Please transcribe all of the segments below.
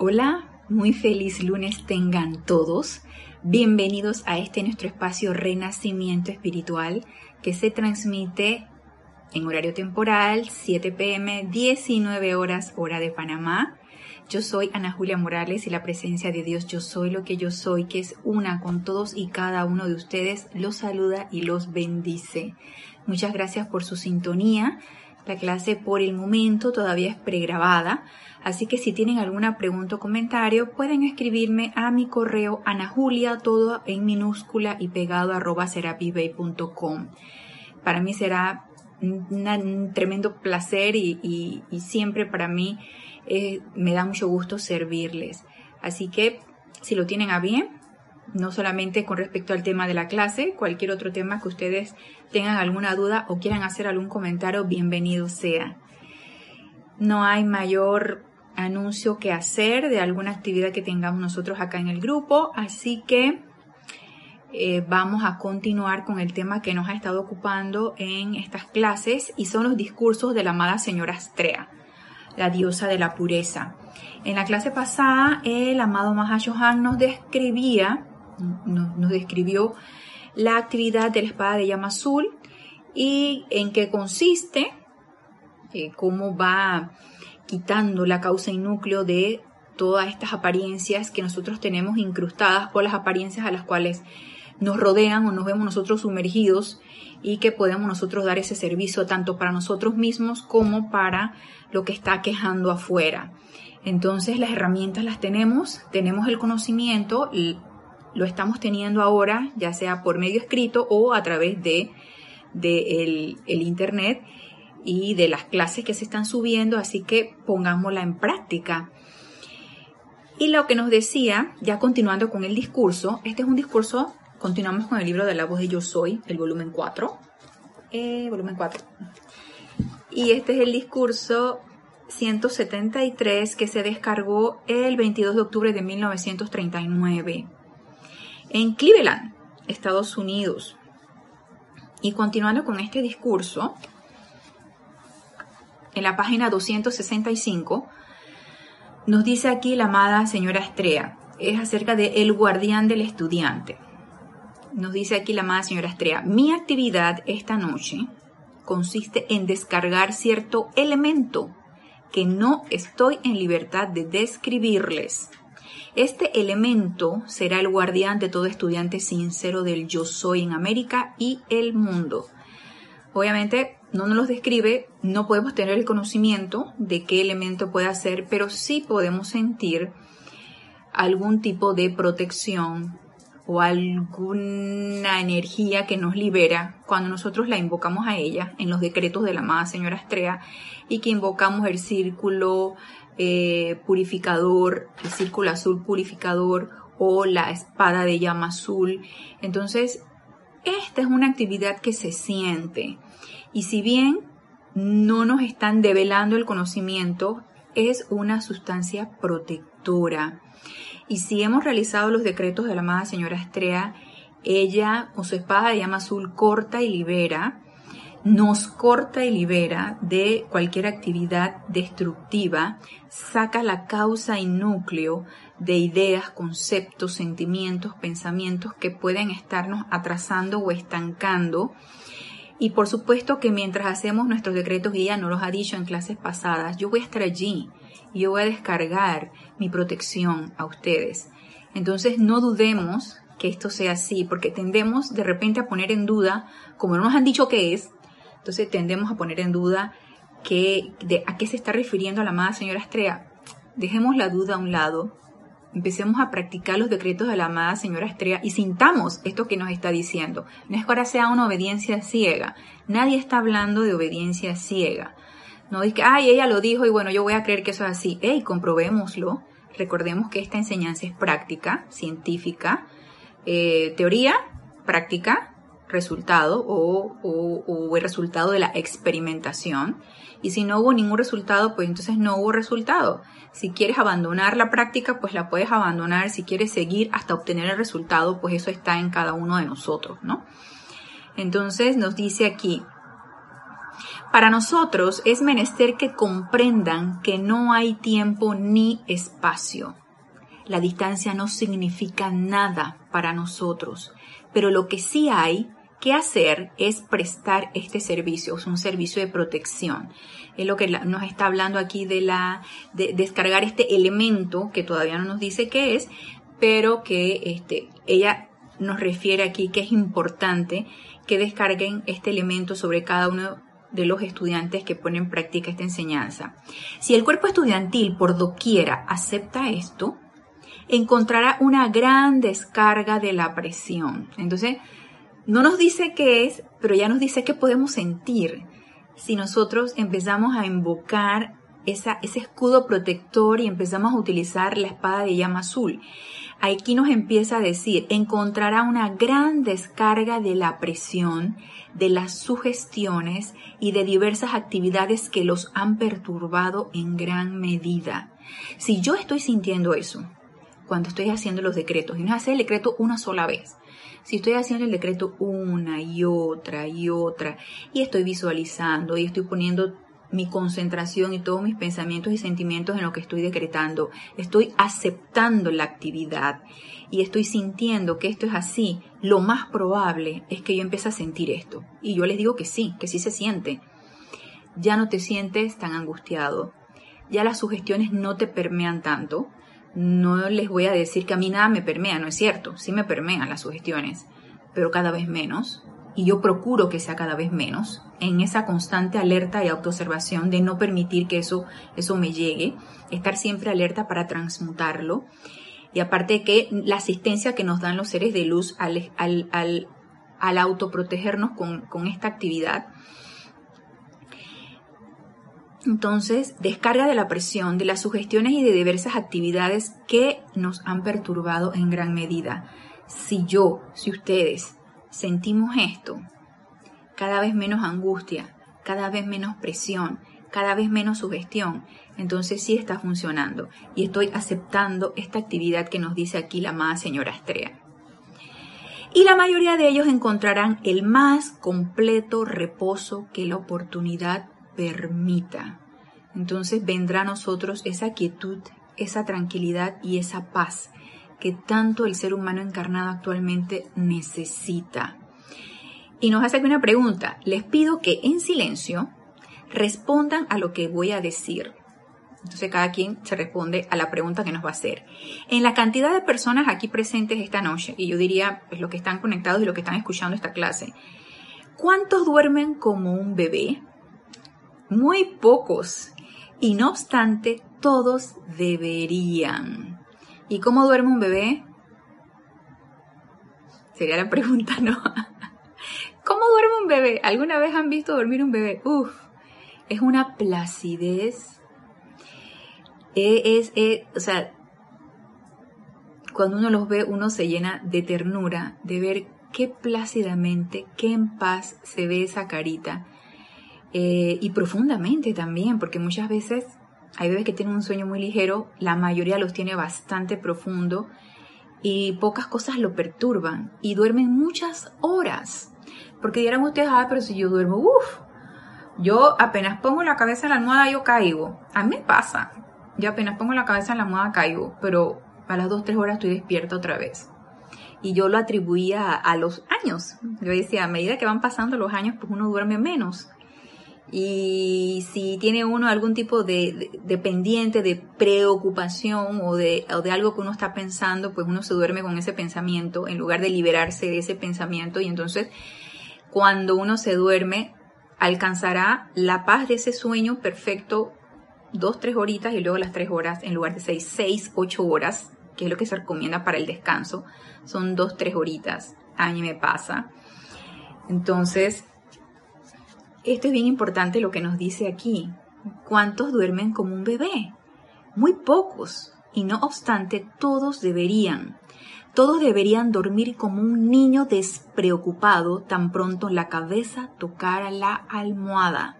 Hola, muy feliz lunes tengan todos. Bienvenidos a este nuestro espacio Renacimiento Espiritual que se transmite en horario temporal 7 pm 19 horas hora de Panamá. Yo soy Ana Julia Morales y la presencia de Dios Yo Soy lo que yo soy, que es una con todos y cada uno de ustedes, los saluda y los bendice. Muchas gracias por su sintonía. La clase por el momento todavía es pregrabada, así que si tienen alguna pregunta o comentario pueden escribirme a mi correo anajulia, todo en minúscula y pegado arroba serapibay.com. Para mí será un tremendo placer y, siempre para mí eh, me da mucho gusto servirles. Así que si lo tienen a bien, no solamente con respecto al tema de la clase, cualquier otro tema que ustedes tengan alguna duda o quieran hacer algún comentario, bienvenido sea. No hay mayor anuncio que hacer de alguna actividad que tengamos nosotros acá en el grupo, así que eh, vamos a continuar con el tema que nos ha estado ocupando en estas clases y son los discursos de la amada señora Astrea, la diosa de la pureza. En la clase pasada, el amado Mahashohan nos describía nos, describió la actividad de la espada de llama azul y en qué consiste, eh, cómo va quitando la causa y núcleo de todas estas apariencias que nosotros tenemos incrustadas por las apariencias a las cuales nos rodean o nos vemos nosotros sumergidos y que podemos nosotros dar ese servicio tanto para nosotros mismos como para lo que está quejando afuera. Entonces las herramientas las tenemos, tenemos el conocimiento, lo estamos teniendo ahora, ya sea por medio escrito o a través de, el, internet y de las clases que se están subiendo, así que pongámosla en práctica. Y lo que nos decía, ya continuando con el discurso, este es un discurso, continuamos con el libro de la voz de Yo Soy, el volumen 4. Eh, volumen 4. Y este es el discurso 173 que se descargó el 22 de octubre de 1939 en Cleveland, Estados Unidos. Y continuando con este discurso, en la página 265, nos dice aquí la amada señora Estrella, es acerca de el guardián del estudiante. Nos dice aquí la amada señora Estrella, mi actividad esta noche consiste en descargar cierto elemento que no estoy en libertad de describirles este elemento será el guardián de todo estudiante sincero del yo soy en América y el mundo. Obviamente no nos los describe, no podemos tener el conocimiento de qué elemento puede ser, pero sí podemos sentir algún tipo de protección o alguna energía que nos libera cuando nosotros la invocamos a ella en los decretos de la amada señora Estrella y que invocamos el círculo eh, purificador, el círculo azul purificador o la espada de llama azul. Entonces, esta es una actividad que se siente. Y si bien no nos están develando el conocimiento, es una sustancia protectora. Y si hemos realizado los decretos de la amada señora Estrella, ella con su espada de llama azul corta y libera nos corta y libera de cualquier actividad destructiva, saca la causa y núcleo de ideas, conceptos, sentimientos, pensamientos que pueden estarnos atrasando o estancando. Y por supuesto que mientras hacemos nuestros decretos, ella nos los ha dicho en clases pasadas, yo voy a estar allí y yo voy a descargar mi protección a ustedes. Entonces no dudemos que esto sea así, porque tendemos de repente a poner en duda, como no nos han dicho que es, entonces tendemos a poner en duda que, de, a qué se está refiriendo la amada señora Estrella. Dejemos la duda a un lado, empecemos a practicar los decretos de la amada señora Estrella y sintamos esto que nos está diciendo. No es que ahora sea una obediencia ciega. Nadie está hablando de obediencia ciega. No es que, ay, ella lo dijo y bueno, yo voy a creer que eso es así. Ey, comprobémoslo. Recordemos que esta enseñanza es práctica, científica, eh, teoría, práctica, resultado o, el resultado de la experimentación. Y si no hubo ningún resultado, pues entonces no hubo resultado. Si quieres abandonar la práctica, pues la puedes abandonar. Si quieres seguir hasta obtener el resultado, pues eso está en cada uno de nosotros, ¿no? Entonces nos dice aquí, Para nosotros es menester que comprendan que no hay tiempo ni espacio. La distancia no significa nada para nosotros, pero lo que sí hay que hacer es prestar este servicio, es un servicio de protección. Es lo que nos está hablando aquí de la de descargar este elemento que todavía no nos dice qué es, pero que este, ella nos refiere aquí que es importante que descarguen este elemento sobre cada uno de los estudiantes que ponen en práctica esta enseñanza. Si el cuerpo estudiantil por doquiera acepta esto, encontrará una gran descarga de la presión. Entonces, no nos dice qué es, pero ya nos dice qué podemos sentir si nosotros empezamos a invocar ese escudo protector y empezamos a utilizar la espada de llama azul. Aquí nos empieza a decir, encontrará una gran descarga de la presión, de las sugestiones y de diversas actividades que los han perturbado en gran medida. Si yo estoy sintiendo eso, cuando estoy haciendo los decretos, y no hacer el decreto una sola vez, si estoy haciendo el decreto una y otra y otra, y estoy visualizando y estoy poniendo mi concentración y todos mis pensamientos y sentimientos en lo que estoy decretando. Estoy aceptando la actividad y estoy sintiendo que esto es así. Lo más probable es que yo empiece a sentir esto. Y yo les digo que sí, que sí se siente. Ya no te sientes tan angustiado. Ya las sugestiones no te permean tanto. No les voy a decir que a mí nada me permea, no es cierto. Sí me permean las sugestiones, pero cada vez menos y yo procuro que sea cada vez menos, en esa constante alerta y autoobservación de no permitir que eso, eso me llegue, estar siempre alerta para transmutarlo. Y aparte que la asistencia que nos dan los seres de luz al, al, al, al autoprotegernos con, con esta actividad, entonces, descarga de la presión, de las sugestiones y de diversas actividades que nos han perturbado en gran medida. Si yo, si ustedes sentimos esto, cada vez menos angustia, cada vez menos presión, cada vez menos sugestión, entonces sí está funcionando y estoy aceptando esta actividad que nos dice aquí la amada señora Estrella. Y la mayoría de ellos encontrarán el más completo reposo que la oportunidad permita. Entonces vendrá a nosotros esa quietud, esa tranquilidad y esa paz que tanto el ser humano encarnado actualmente necesita. Y nos hace una pregunta. Les pido que en silencio respondan a lo que voy a decir. Entonces cada quien se responde a la pregunta que nos va a hacer. En la cantidad de personas aquí presentes esta noche, y yo diría pues los que están conectados y los que están escuchando esta clase, ¿cuántos duermen como un bebé? Muy pocos. Y no obstante, todos deberían. ¿Y cómo duerme un bebé? Sería la pregunta, ¿no? ¿Cómo duerme un bebé? ¿Alguna vez han visto dormir un bebé? Uf, es una placidez. Es, es, o sea, cuando uno los ve, uno se llena de ternura, de ver qué plácidamente, qué en paz se ve esa carita. Eh, y profundamente también, porque muchas veces hay bebés que tienen un sueño muy ligero, la mayoría los tiene bastante profundo y pocas cosas lo perturban y duermen muchas horas. Porque dirán ustedes, ah, pero si yo duermo, uff, yo apenas pongo la cabeza en la almohada yo caigo. A mí me pasa. Yo apenas pongo la cabeza en la almohada caigo, pero a las 2, 3 horas estoy despierta otra vez. Y yo lo atribuía a, a los años. Yo decía, a medida que van pasando los años, pues uno duerme menos. Y si tiene uno algún tipo de, de, pendiente, de preocupación o de, o de algo que uno está pensando, pues uno se duerme con ese pensamiento en lugar de liberarse de ese pensamiento. Y entonces, cuando uno se duerme, alcanzará la paz de ese sueño perfecto dos, tres horitas y luego las tres horas en lugar de seis, seis, ocho horas, que es lo que se recomienda para el descanso. Son dos, tres horitas. A mí me pasa. Entonces, esto es bien importante lo que nos dice aquí. ¿Cuántos duermen como un bebé? Muy pocos. Y no obstante, todos deberían. Todos deberían dormir como un niño despreocupado tan pronto la cabeza tocara la almohada.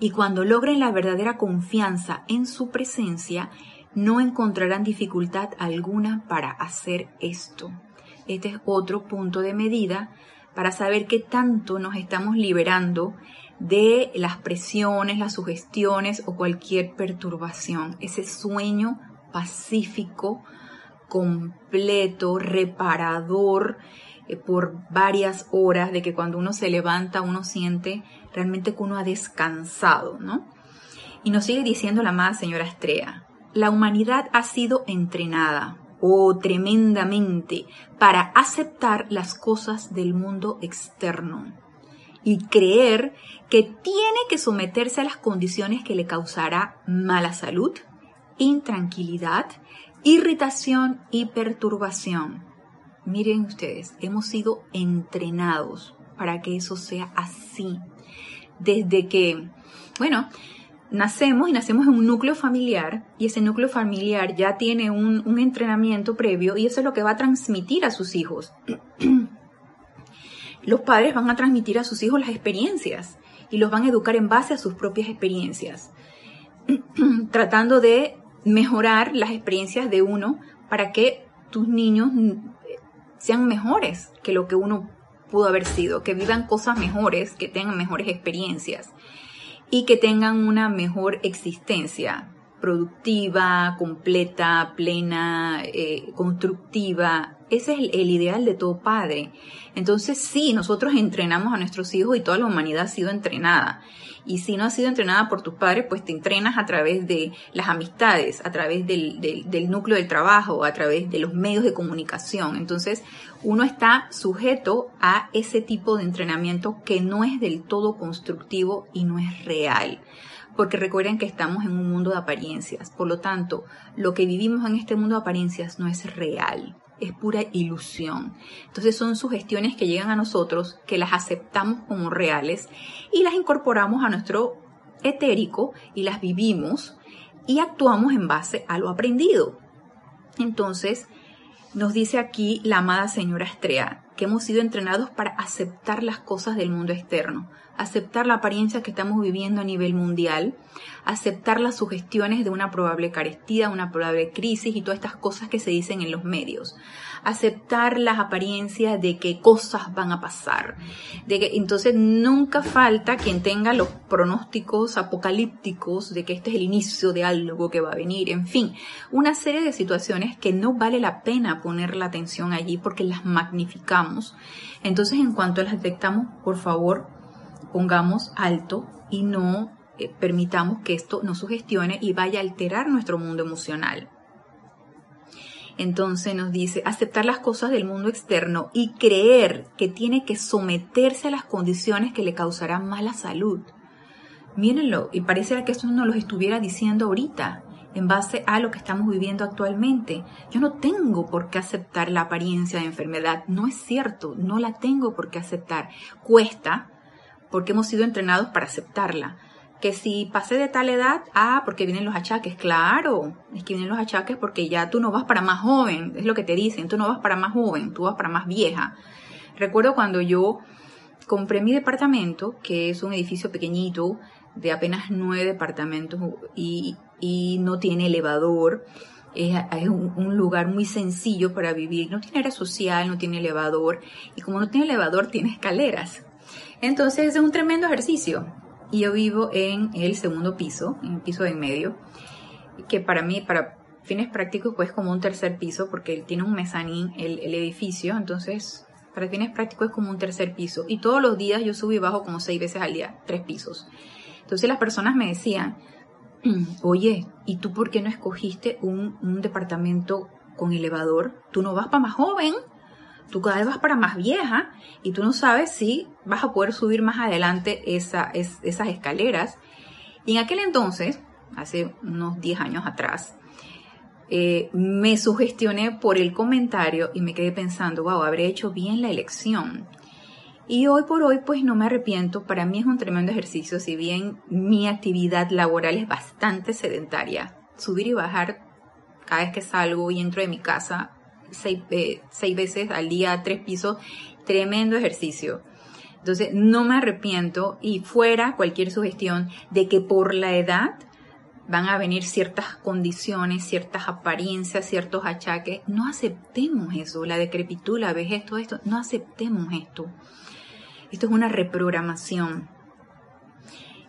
Y cuando logren la verdadera confianza en su presencia, no encontrarán dificultad alguna para hacer esto. Este es otro punto de medida para saber qué tanto nos estamos liberando de las presiones, las sugestiones o cualquier perturbación. Ese sueño pacífico, completo, reparador eh, por varias horas, de que cuando uno se levanta uno siente realmente que uno ha descansado, ¿no? Y nos sigue diciendo la amada señora Estrella, la humanidad ha sido entrenada, o oh, tremendamente, para aceptar las cosas del mundo externo y creer que tiene que someterse a las condiciones que le causará mala salud, intranquilidad, irritación y perturbación. Miren ustedes, hemos sido entrenados para que eso sea así. Desde que, bueno, nacemos y nacemos en un núcleo familiar y ese núcleo familiar ya tiene un, un entrenamiento previo y eso es lo que va a transmitir a sus hijos. Los padres van a transmitir a sus hijos las experiencias y los van a educar en base a sus propias experiencias, tratando de mejorar las experiencias de uno para que tus niños sean mejores que lo que uno pudo haber sido, que vivan cosas mejores, que tengan mejores experiencias y que tengan una mejor existencia productiva, completa, plena, eh, constructiva. Ese es el, ideal de todo padre. Entonces sí, nosotros entrenamos a nuestros hijos y toda la humanidad ha sido entrenada. Y si no has sido entrenada por tus padres, pues te entrenas a través de las amistades, a través del, del núcleo del trabajo, a través de los medios de comunicación. Entonces uno está sujeto a ese tipo de entrenamiento que no es del todo constructivo y no es real porque recuerden que estamos en un mundo de apariencias. Por lo tanto, lo que vivimos en este mundo de apariencias no es real, es pura ilusión. Entonces son sugestiones que llegan a nosotros, que las aceptamos como reales y las incorporamos a nuestro etérico y las vivimos y actuamos en base a lo aprendido. Entonces, nos dice aquí la amada señora Estrella que hemos sido entrenados para aceptar las cosas del mundo externo, aceptar la apariencia que estamos viviendo a nivel mundial, aceptar las sugestiones de una probable carestía, una probable crisis y todas estas cosas que se dicen en los medios, aceptar las apariencias de que cosas van a pasar, de que entonces nunca falta quien tenga los pronósticos apocalípticos de que este es el inicio de algo que va a venir, en fin, una serie de situaciones que no vale la pena poner la atención allí porque las magnificamos. Entonces, en cuanto las detectamos, por favor, pongamos alto y no eh, permitamos que esto nos sugestione y vaya a alterar nuestro mundo emocional. Entonces nos dice aceptar las cosas del mundo externo y creer que tiene que someterse a las condiciones que le causarán mala salud. Mírenlo, y parece que eso nos lo estuviera diciendo ahorita, en base a lo que estamos viviendo actualmente. Yo no tengo por qué aceptar la apariencia de enfermedad, no es cierto, no la tengo por qué aceptar. Cuesta, porque hemos sido entrenados para aceptarla. Que si pasé de tal edad, ah, porque vienen los achaques, claro, es que vienen los achaques porque ya tú no vas para más joven, es lo que te dicen, tú no vas para más joven, tú vas para más vieja. Recuerdo cuando yo compré mi departamento, que es un edificio pequeñito, de apenas nueve departamentos y, no tiene elevador, es, un, un, lugar muy sencillo para vivir, no tiene área social, no tiene elevador, y como no tiene elevador, tiene escaleras. Entonces es un tremendo ejercicio. Y yo vivo en el segundo piso, en el piso de en medio, que para mí, para fines prácticos, pues como un tercer piso, porque tiene un mezanín el, el edificio, entonces para fines prácticos es como un tercer piso. Y todos los días yo subo y bajo como seis veces al día, tres pisos. Entonces las personas me decían, oye, ¿y tú por qué no escogiste un, un departamento con elevador? ¿Tú no vas para más joven? Tú cada vez vas para más vieja y tú no sabes si vas a poder subir más adelante esa, esas escaleras. Y en aquel entonces, hace unos 10 años atrás, eh, me sugestioné por el comentario y me quedé pensando, wow, habré hecho bien la elección. Y hoy por hoy, pues no me arrepiento, para mí es un tremendo ejercicio, si bien mi actividad laboral es bastante sedentaria. Subir y bajar cada vez que salgo y entro de mi casa eh, seis, veces al día, tres pisos, tremendo ejercicio. Entonces, no me arrepiento y fuera cualquier sugestión de que por la edad van a venir ciertas condiciones, ciertas apariencias, ciertos achaques. No aceptemos eso, la decrepitud, la vejez, todo esto, no aceptemos esto. Esto es una reprogramación.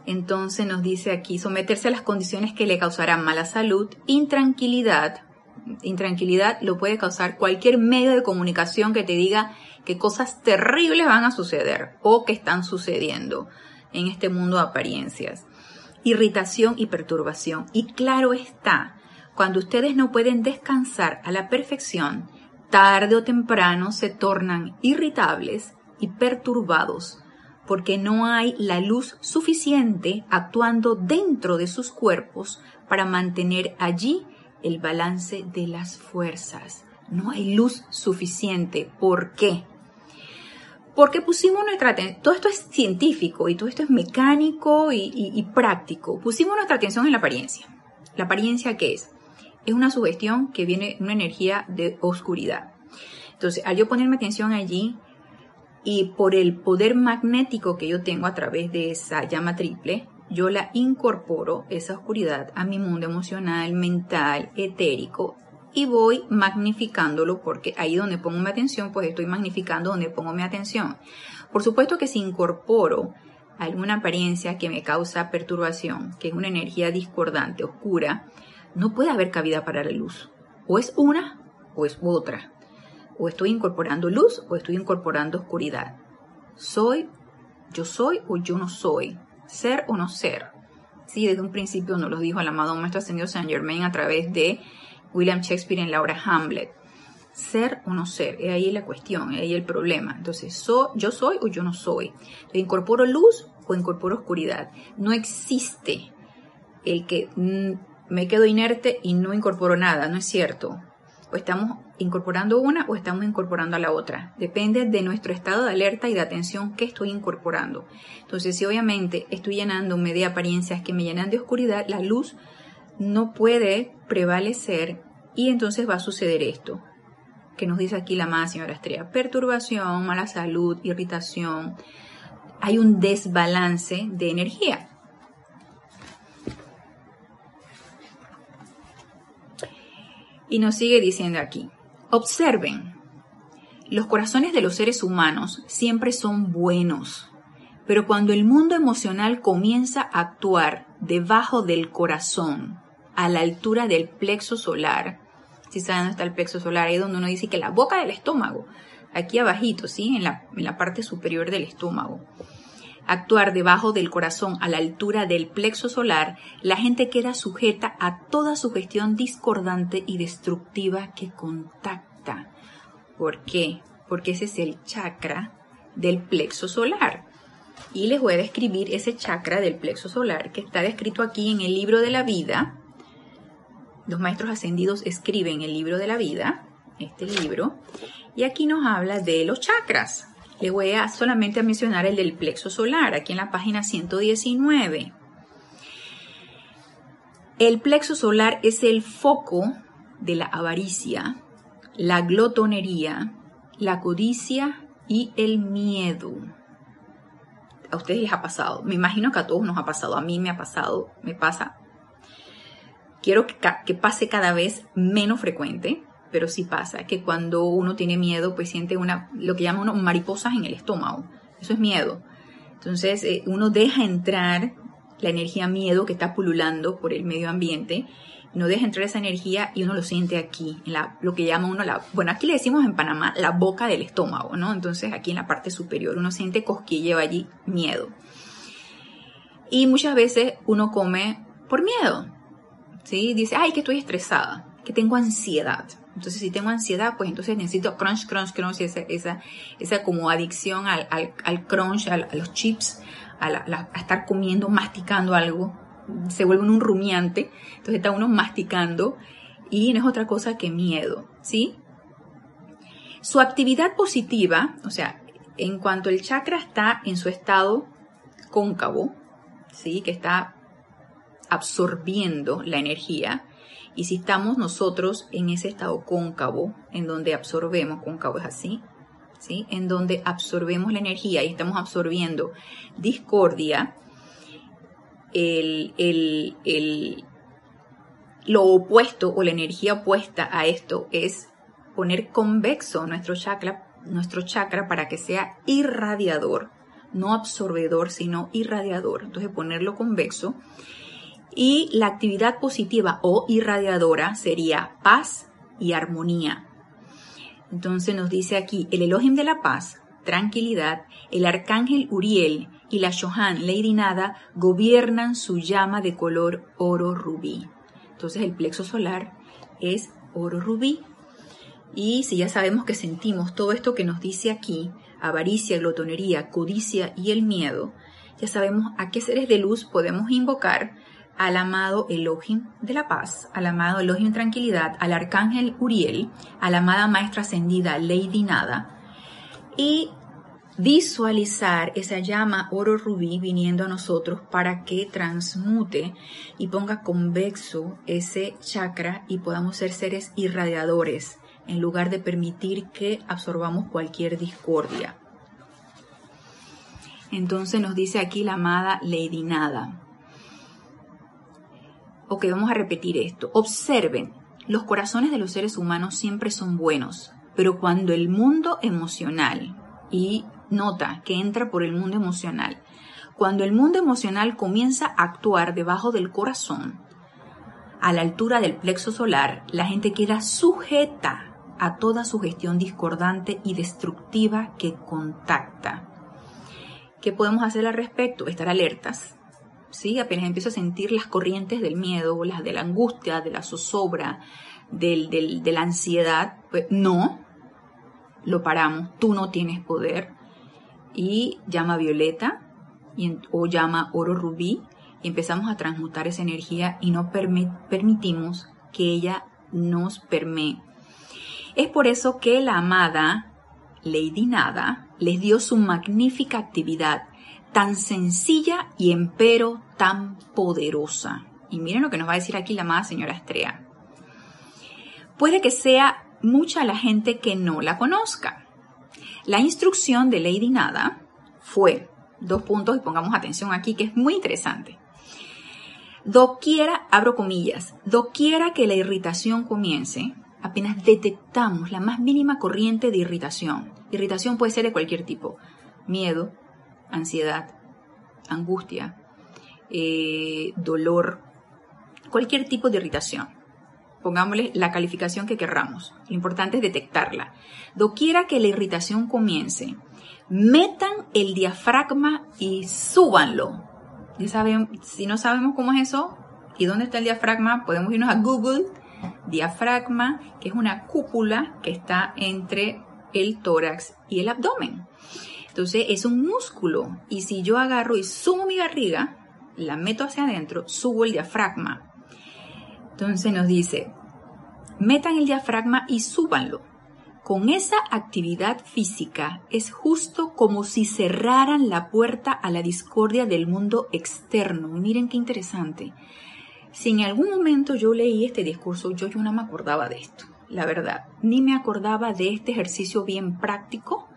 Entonces nos dice aquí, someterse a las condiciones que le causarán mala salud, intranquilidad. Intranquilidad lo puede causar cualquier medio de comunicación que te diga que cosas terribles van a suceder o que están sucediendo en este mundo de apariencias irritación y perturbación. Y claro está, cuando ustedes no pueden descansar a la perfección, tarde o temprano se tornan irritables y perturbados, porque no hay la luz suficiente actuando dentro de sus cuerpos para mantener allí el balance de las fuerzas. No hay luz suficiente. ¿Por qué? Porque pusimos nuestra atención, todo esto es científico y todo esto es mecánico y, práctico. Pusimos nuestra atención en la apariencia. ¿La apariencia qué es? Es una sugestión que viene una energía de oscuridad. Entonces, al yo ponerme atención allí y por el poder magnético que yo tengo a través de esa llama triple, yo la incorporo, esa oscuridad, a mi mundo emocional, mental, etérico y voy magnificándolo porque ahí donde pongo mi atención, pues estoy magnificando donde pongo mi atención. Por supuesto que si incorporo alguna apariencia que me causa perturbación, que es una energía discordante, oscura, no puede haber cabida para la luz. O es una o es otra. O estoy incorporando luz o estoy incorporando oscuridad. Soy, yo soy o yo no soy. Ser o no ser. Sí, desde un principio nos lo dijo el amado Maestro Ascendido Saint Germain a través de William Shakespeare en la obra Hamlet. Ser o no ser, es ahí la cuestión, es ahí el problema. Entonces, yo soy o yo no soy. incorporo luz o incorporo oscuridad. No existe el que mm, me quedo inerte y no incorporo nada, no es cierto. O estamos incorporando una o estamos incorporando a la otra. Depende de nuestro estado de alerta y de atención que estoy incorporando. Entonces, si obviamente estoy llenándome de apariencias que me llenan de oscuridad, la luz no puede prevalecer y entonces va a suceder esto que nos dice aquí la más señora Estrella. Perturbación, mala salud, irritación. Hay un desbalance de energía. Y nos sigue diciendo aquí, observen, los corazones de los seres humanos siempre son buenos, pero cuando el mundo emocional comienza a actuar debajo del corazón, a la altura del plexo solar. Si saben dónde está el plexo solar, ahí donde uno dice que la boca del estómago, aquí abajito, ¿sí? En la, en la parte superior del estómago. Actuar debajo del corazón a la altura del plexo solar, la gente queda sujeta a toda sugestión discordante y destructiva que contacta. ¿Por qué? Porque ese es el chakra del plexo solar. Y les voy a describir ese chakra del plexo solar que está descrito aquí en el libro de la vida, los maestros ascendidos escriben el libro de la vida, este libro, y aquí nos habla de los chakras. Le voy a solamente a mencionar el del plexo solar, aquí en la página 119. El plexo solar es el foco de la avaricia, la glotonería, la codicia y el miedo. A ustedes les ha pasado, me imagino que a todos nos ha pasado, a mí me ha pasado, me pasa quiero que, pase cada vez menos frecuente, pero sí pasa, que cuando uno tiene miedo, pues siente una, lo que llaman uno mariposas en el estómago. Eso es miedo. Entonces, eh, uno deja entrar la energía miedo que está pululando por el medio ambiente, no deja entrar esa energía y uno lo siente aquí, en la, lo que llama uno la, bueno, aquí le decimos en Panamá la boca del estómago, ¿no? Entonces, aquí en la parte superior uno siente cosquilleo allí, miedo. Y muchas veces uno come por miedo, ¿sí? Dice, ay, que estoy estresada, que tengo ansiedad. Entonces, si tengo ansiedad, pues entonces necesito crunch, crunch, crunch, esa, esa, esa como adicción al, al, crunch, a los chips, a, estar comiendo, masticando algo. Se vuelve un rumiante. Entonces está uno masticando y no es otra cosa que miedo, ¿sí? Su actividad positiva, o sea, en cuanto el chakra está en su estado cóncavo, ¿sí? Que está absorbiendo la energía. Y si estamos nosotros en ese estado cóncavo, en donde absorbemos, cóncavo es así, ¿sí? En donde absorbemos la energía y estamos absorbiendo discordia, el, lo opuesto o la energía opuesta a esto es poner convexo nuestro chakra, nuestro chakra para que sea irradiador, no absorbedor, sino irradiador. Entonces ponerlo convexo. Y la actividad positiva o irradiadora sería paz y armonía. Entonces nos dice aquí, el Elohim de la paz, tranquilidad, el arcángel Uriel y la Shohan Lady Nada gobiernan su llama de color oro rubí. Entonces el plexo solar es oro rubí. Y si ya sabemos que sentimos todo esto que nos dice aquí, avaricia, glotonería, codicia y el miedo, ya sabemos a qué seres de luz podemos invocar al amado Elohim de la paz, al amado Elohim tranquilidad, al arcángel Uriel, a la amada maestra ascendida Lady Nada, y visualizar esa llama oro rubí viniendo a nosotros para que transmute y ponga convexo ese chakra y podamos ser seres irradiadores en lugar de permitir que absorbamos cualquier discordia. Entonces nos dice aquí la amada Lady Nada. Ok, vamos a repetir esto. Observen, los corazones de los seres humanos siempre son buenos, pero cuando el mundo emocional, y nota que entra por el mundo emocional, cuando el mundo emocional comienza a actuar debajo del corazón, a la altura del plexo solar, la gente queda sujeta a toda sugestión discordante y destructiva que contacta. ¿Qué podemos hacer al respecto? Estar alertas, ¿sí? Apenas empiezo a sentir las corrientes del miedo, las de la angustia, de la zozobra, del, de la ansiedad, pues no, lo paramos, tú no tienes poder. Y llama violeta o llama oro rubí y empezamos a transmutar esa energía y no permitimos que ella nos permee. Es por eso que la amada Lady Nada les dio su magnífica actividad tan sencilla y empero tan poderosa. Y miren lo que nos va a decir aquí la amada señora Estrella. Puede que sea mucha la gente que no la conozca. La instrucción de Lady Nada fue, dos puntos y pongamos atención aquí que es muy interesante. Doquiera, abro comillas, doquiera que la irritación comience, apenas detectamos la más mínima corriente de irritación. Irritación puede ser de cualquier tipo. Miedo, ansiedad, angustia, eh, dolor, cualquier tipo de irritación. Pongámosle la calificación que querramos. Lo importante es detectarla. Doquiera que la irritación comience, metan el diafragma y súbanlo. Si no sabemos cómo es eso y dónde está el diafragma, podemos irnos a Google. Diafragma, que es una cúpula que está entre el tórax y el abdomen. Entonces es un músculo y si yo agarro y sumo mi barriga, la meto hacia adentro, subo el diafragma. Entonces nos dice, metan el diafragma y súbanlo. Con esa actividad física es justo como si cerraran la puerta a la discordia del mundo externo. Miren qué interesante. Si en algún momento yo leí este discurso, yo, yo no me acordaba de esto, la verdad. Ni me acordaba de este ejercicio bien práctico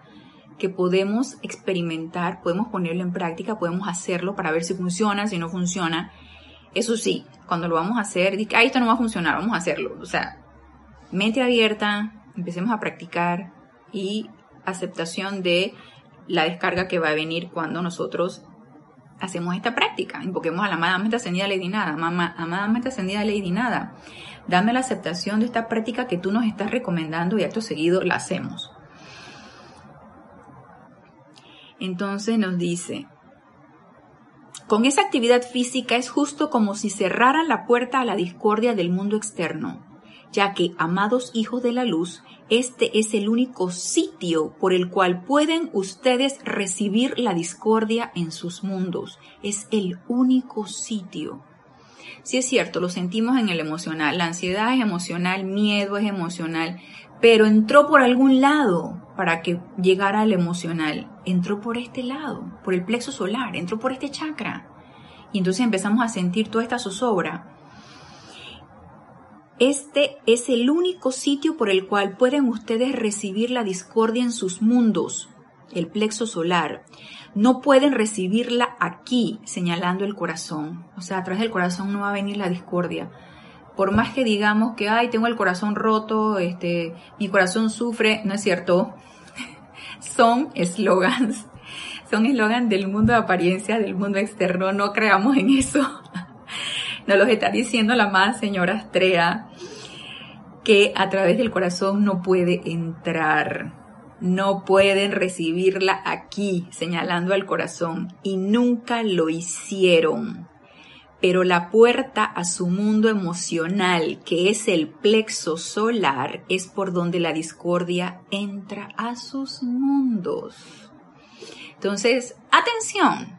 que podemos experimentar, podemos ponerlo en práctica, podemos hacerlo para ver si funciona, si no funciona. Eso sí, cuando lo vamos a hacer, dice, ah, esto no va a funcionar, vamos a hacerlo. O sea, mente abierta, empecemos a practicar y aceptación de la descarga que va a venir cuando nosotros hacemos esta práctica. Invoquemos a la amada mente ascendida Lady Nada, amada mente ascendida Lady Nada. Dame la aceptación de esta práctica que tú nos estás recomendando y acto seguido la hacemos. Entonces nos dice, con esa actividad física es justo como si cerraran la puerta a la discordia del mundo externo, ya que, amados hijos de la luz, este es el único sitio por el cual pueden ustedes recibir la discordia en sus mundos. Es el único sitio. Si es cierto, lo sentimos en el emocional. La ansiedad es emocional, miedo es emocional, pero entró por algún lado para que llegara al emocional. Entró por este lado, por el plexo solar, entró por este chakra. Y entonces empezamos a sentir toda esta zozobra. Este es el único sitio por el cual pueden ustedes recibir la discordia en sus mundos, el plexo solar. No pueden recibirla aquí, señalando el corazón. O sea, atrás del corazón no va a venir la discordia por más que digamos que, ay, tengo el corazón roto, este, mi corazón sufre, no es cierto. Son eslogans, son eslogans del mundo de apariencia, del mundo externo, no creamos en eso. Nos los está diciendo la más señora Astrea, que a través del corazón no puede entrar. No pueden recibirla aquí, señalando al corazón, y nunca lo hicieron pero la puerta a su mundo emocional, que es el plexo solar, es por donde la discordia entra a sus mundos. Entonces, atención,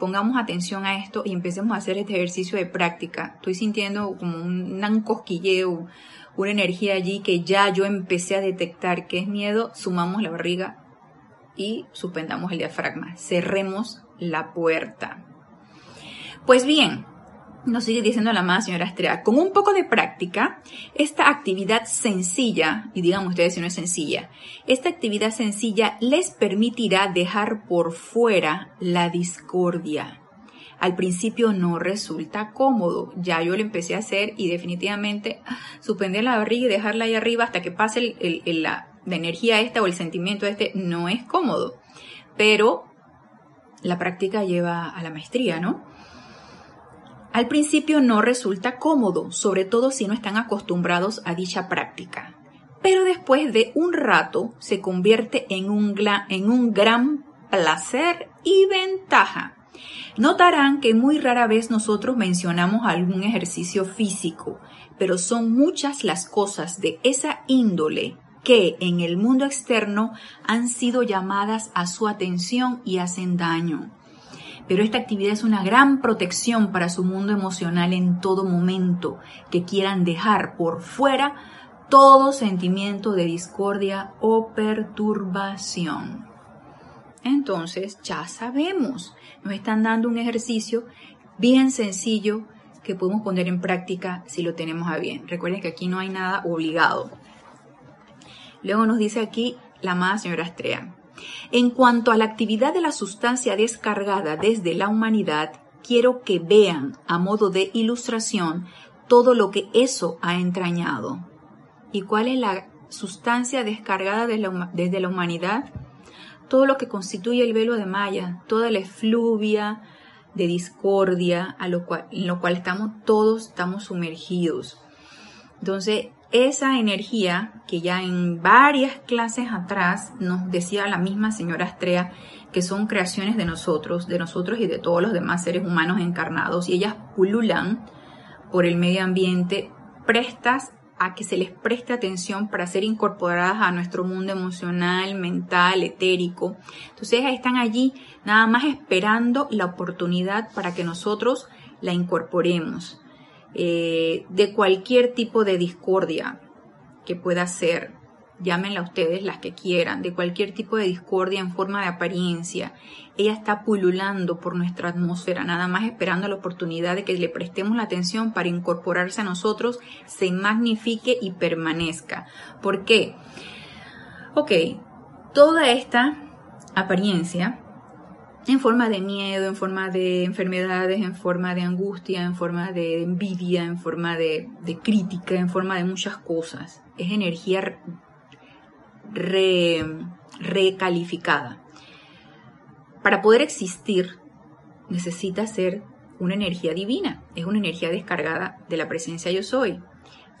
pongamos atención a esto y empecemos a hacer este ejercicio de práctica. Estoy sintiendo como un, cosquilleo, una energía allí que ya yo empecé a detectar que es miedo, sumamos la barriga y suspendamos el diafragma, cerremos la puerta. Pues bien, nos sigue diciendo la más señora Estrella, con un poco de práctica, esta actividad sencilla, y digamos ustedes si no es sencilla, esta actividad sencilla les permitirá dejar por fuera la discordia. Al principio no resulta cómodo, ya yo lo empecé a hacer y definitivamente ah, suspender la barriga y dejarla ahí arriba hasta que pase la, la energía esta o el sentimiento este no es cómodo, pero la práctica lleva a la maestría, ¿no? Al principio no resulta cómodo, sobre todo si no están acostumbrados a dicha práctica, pero después de un rato se convierte en un, gran placer y ventaja. Notarán que muy rara vez nosotros mencionamos algún ejercicio físico, pero son muchas las cosas de esa índole que en el mundo externo han sido llamadas a su atención y hacen daño pero esta actividad es una gran protección para su mundo emocional en todo momento que quieran dejar por fuera todo sentimiento de discordia o perturbación. Entonces, ya sabemos, nos están dando un ejercicio bien sencillo que podemos poner en práctica si lo tenemos a bien. Recuerden que aquí no hay nada obligado. Luego nos dice aquí la amada señora Estrella. En cuanto a la actividad de la sustancia descargada desde la humanidad, quiero que vean a modo de ilustración todo lo que eso ha entrañado. ¿Y cuál es la sustancia descargada desde la humanidad? Todo lo que constituye el velo de Maya, toda la efluvia de discordia cual, en lo cual estamos todos estamos sumergidos. Entonces, esa energía que ya en varias clases atrás nos decía la misma señora Astrea, que son creaciones de nosotros, de nosotros y de todos los demás seres humanos encarnados, y ellas pululan por el medio ambiente, prestas a que se les preste atención para ser incorporadas a nuestro mundo emocional, mental, etérico. Entonces están allí nada más esperando la oportunidad para que nosotros la incorporemos. Eh, de cualquier tipo de discordia que pueda ser, llámenla ustedes las que quieran, de cualquier tipo de discordia en forma de apariencia. Ella está pululando por nuestra atmósfera, nada más esperando la oportunidad de que le prestemos la atención para incorporarse a nosotros, se magnifique y permanezca. ¿Por qué? Ok, toda esta apariencia en forma de miedo, en forma de enfermedades, en forma de angustia, en forma de envidia, en forma de, crítica, en forma de muchas cosas. Es energía recalificada. Para poder existir necesita ser una energía divina, es una energía descargada de la presencia yo soy,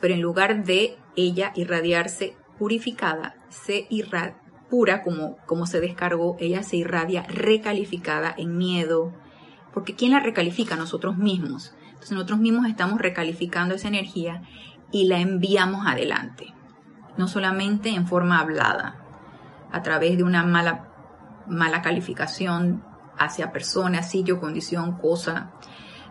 pero en lugar de ella irradiarse purificada, se irradia pura como, como se descargó, ella se irradia recalificada en miedo, porque ¿quién la recalifica? Nosotros mismos. Entonces nosotros mismos estamos recalificando esa energía y la enviamos adelante, no solamente en forma hablada, a través de una mala, mala calificación hacia persona, sitio, condición, cosa,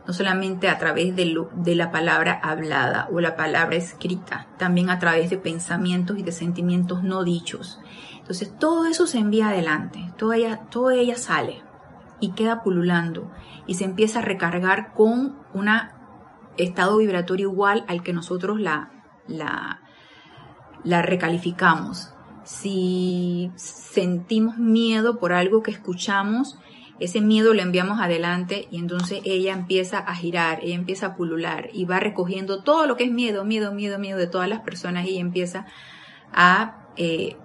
no solamente a través de, de, la palabra hablada o la palabra escrita, también a través de pensamientos y de sentimientos no dichos. Entonces todo eso se envía adelante, toda ella, toda ella sale y queda pululando y se empieza a recargar con un estado vibratorio igual al que nosotros la, la, la recalificamos. Si sentimos miedo por algo que escuchamos, ese miedo lo enviamos adelante y entonces ella empieza a girar, ella empieza a pulular y va recogiendo todo lo que es miedo, miedo, miedo, miedo de todas las personas y empieza a, eh,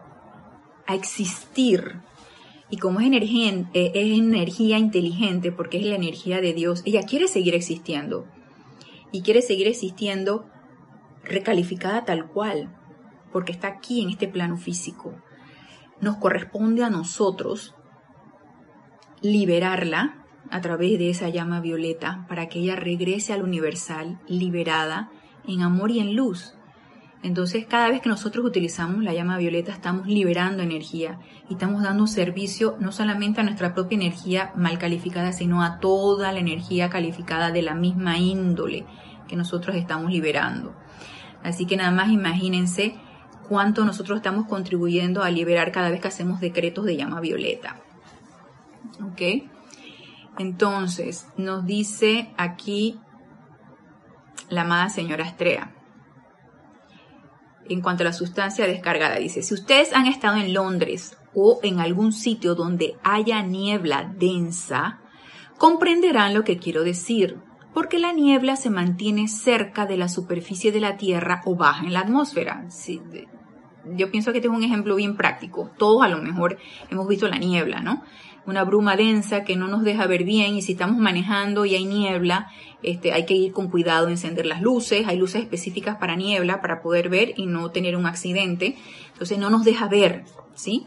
a existir. Y como es energía, eh, es energía inteligente, porque es la energía de Dios, ella quiere seguir existiendo. Y quiere seguir existiendo recalificada tal cual, porque está aquí en este plano físico. Nos corresponde a nosotros liberarla a través de esa llama violeta para que ella regrese al universal liberada en amor y en luz. Entonces, cada vez que nosotros utilizamos la llama violeta, estamos liberando energía y estamos dando servicio no solamente a nuestra propia energía mal calificada, sino a toda la energía calificada de la misma índole que nosotros estamos liberando. Así que nada más imagínense cuánto nosotros estamos contribuyendo a liberar cada vez que hacemos decretos de llama violeta. ¿Ok? Entonces, nos dice aquí la amada señora Estrella. En cuanto a la sustancia descargada, dice, si ustedes han estado en Londres o en algún sitio donde haya niebla densa, comprenderán lo que quiero decir, porque la niebla se mantiene cerca de la superficie de la Tierra o baja en la atmósfera. yo pienso que este es un ejemplo bien práctico. Todos a lo mejor hemos visto la niebla, ¿no? Una bruma densa que no nos deja ver bien y si estamos manejando y hay niebla, este, hay que ir con cuidado, encender las luces, hay luces específicas para niebla para poder ver y no tener un accidente, entonces no nos deja ver, ¿sí?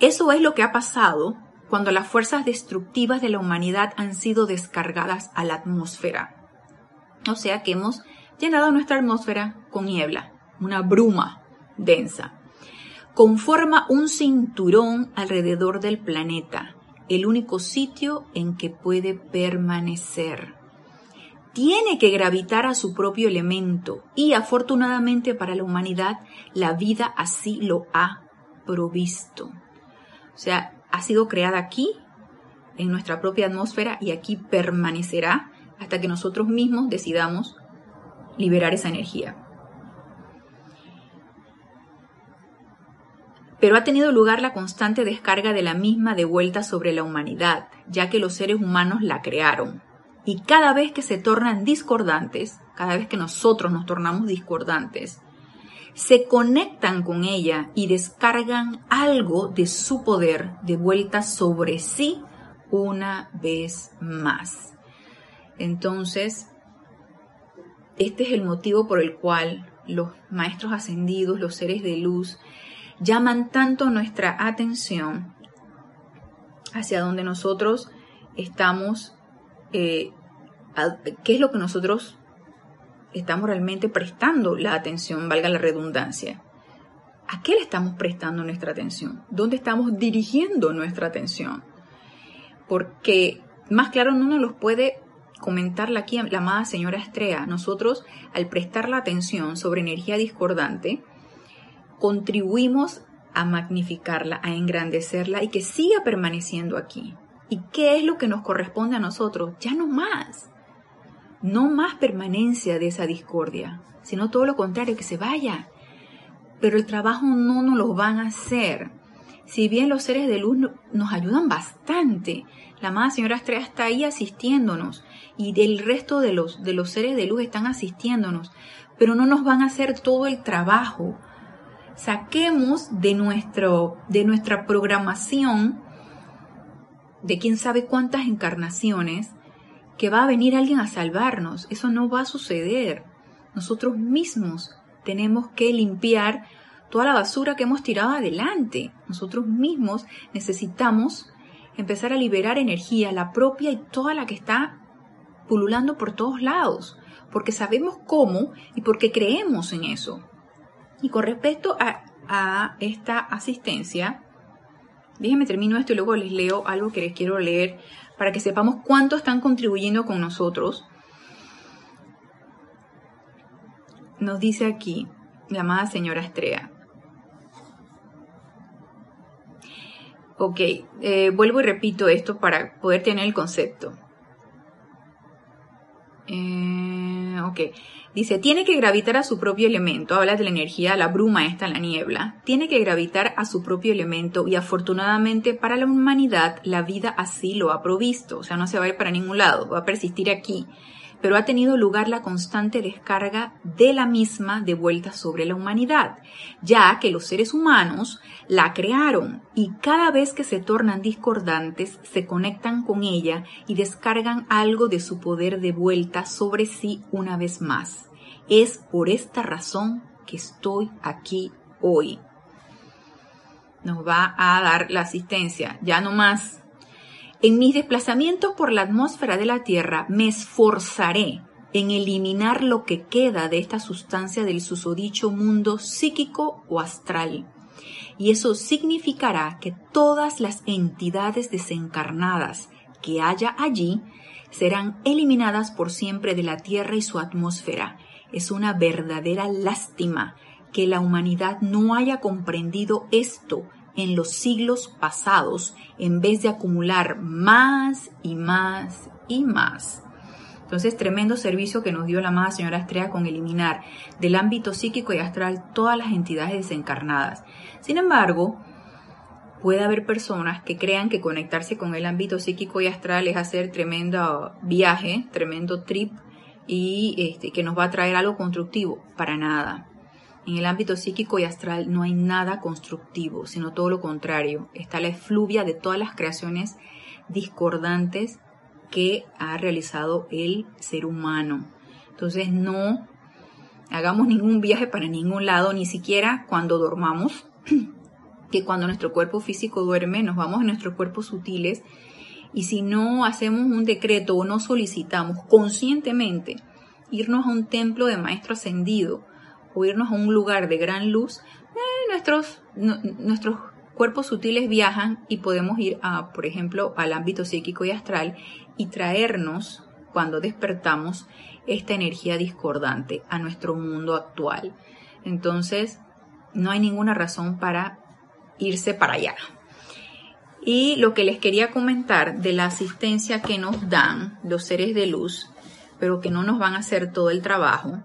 Eso es lo que ha pasado cuando las fuerzas destructivas de la humanidad han sido descargadas a la atmósfera. O sea que hemos llenado nuestra atmósfera con niebla, una bruma densa conforma un cinturón alrededor del planeta, el único sitio en que puede permanecer. Tiene que gravitar a su propio elemento y afortunadamente para la humanidad la vida así lo ha provisto. O sea, ha sido creada aquí, en nuestra propia atmósfera y aquí permanecerá hasta que nosotros mismos decidamos liberar esa energía. Pero ha tenido lugar la constante descarga de la misma de vuelta sobre la humanidad, ya que los seres humanos la crearon. Y cada vez que se tornan discordantes, cada vez que nosotros nos tornamos discordantes, se conectan con ella y descargan algo de su poder de vuelta sobre sí una vez más. Entonces, este es el motivo por el cual los maestros ascendidos, los seres de luz, llaman tanto nuestra atención hacia donde nosotros estamos, eh, qué es lo que nosotros estamos realmente prestando la atención, valga la redundancia. ¿A qué le estamos prestando nuestra atención? ¿Dónde estamos dirigiendo nuestra atención? Porque más claro no nos los puede comentar aquí la amada señora Estrella. Nosotros, al prestar la atención sobre energía discordante, contribuimos a magnificarla, a engrandecerla y que siga permaneciendo aquí. ¿Y qué es lo que nos corresponde a nosotros? Ya no más. No más permanencia de esa discordia, sino todo lo contrario, que se vaya. Pero el trabajo no nos lo van a hacer. Si bien los seres de luz nos ayudan bastante, la amada señora Estrella está ahí asistiéndonos y del resto de los, de los seres de luz están asistiéndonos, pero no nos van a hacer todo el trabajo saquemos de, nuestro, de nuestra programación de quién sabe cuántas encarnaciones que va a venir alguien a salvarnos. Eso no va a suceder. Nosotros mismos tenemos que limpiar toda la basura que hemos tirado adelante. Nosotros mismos necesitamos empezar a liberar energía, la propia y toda la que está pululando por todos lados, porque sabemos cómo y porque creemos en eso. Y con respecto a, esta asistencia, déjenme termino esto y luego les leo algo que les quiero leer para que sepamos cuánto están contribuyendo con nosotros. Nos dice aquí la amada señora Estrella. Ok, eh, vuelvo y repito esto para poder tener el concepto. Eh, ¿no? Dice, tiene que gravitar a su propio elemento, habla de la energía, la bruma esta, la niebla, tiene que gravitar a su propio elemento y afortunadamente para la humanidad la vida así lo ha provisto, o sea, no se va a ir para ningún lado, va a persistir aquí pero ha tenido lugar la constante descarga de la misma de vuelta sobre la humanidad, ya que los seres humanos la crearon y cada vez que se tornan discordantes se conectan con ella y descargan algo de su poder de vuelta sobre sí una vez más. Es por esta razón que estoy aquí hoy. Nos va a dar la asistencia, ya no más en mis desplazamientos por la atmósfera de la Tierra me esforzaré en eliminar lo que queda de esta sustancia del susodicho mundo psíquico o astral. Y eso significará que todas las entidades desencarnadas que haya allí serán eliminadas por siempre de la Tierra y su atmósfera. Es una verdadera lástima que la humanidad no haya comprendido esto en los siglos pasados en vez de acumular más y más y más. Entonces, tremendo servicio que nos dio la amada señora Estrella con eliminar del ámbito psíquico y astral todas las entidades desencarnadas. Sin embargo, puede haber personas que crean que conectarse con el ámbito psíquico y astral es hacer tremendo viaje, tremendo trip y este, que nos va a traer algo constructivo. Para nada. En el ámbito psíquico y astral no hay nada constructivo, sino todo lo contrario. Está la efluvia de todas las creaciones discordantes que ha realizado el ser humano. Entonces no hagamos ningún viaje para ningún lado, ni siquiera cuando dormamos, que cuando nuestro cuerpo físico duerme, nos vamos a nuestros cuerpos sutiles y si no hacemos un decreto o no solicitamos conscientemente irnos a un templo de maestro ascendido, o irnos a un lugar de gran luz, eh, nuestros, nuestros cuerpos sutiles viajan y podemos ir a, por ejemplo, al ámbito psíquico y astral y traernos, cuando despertamos, esta energía discordante a nuestro mundo actual. Entonces, no hay ninguna razón para irse para allá. Y lo que les quería comentar de la asistencia que nos dan los seres de luz, pero que no nos van a hacer todo el trabajo,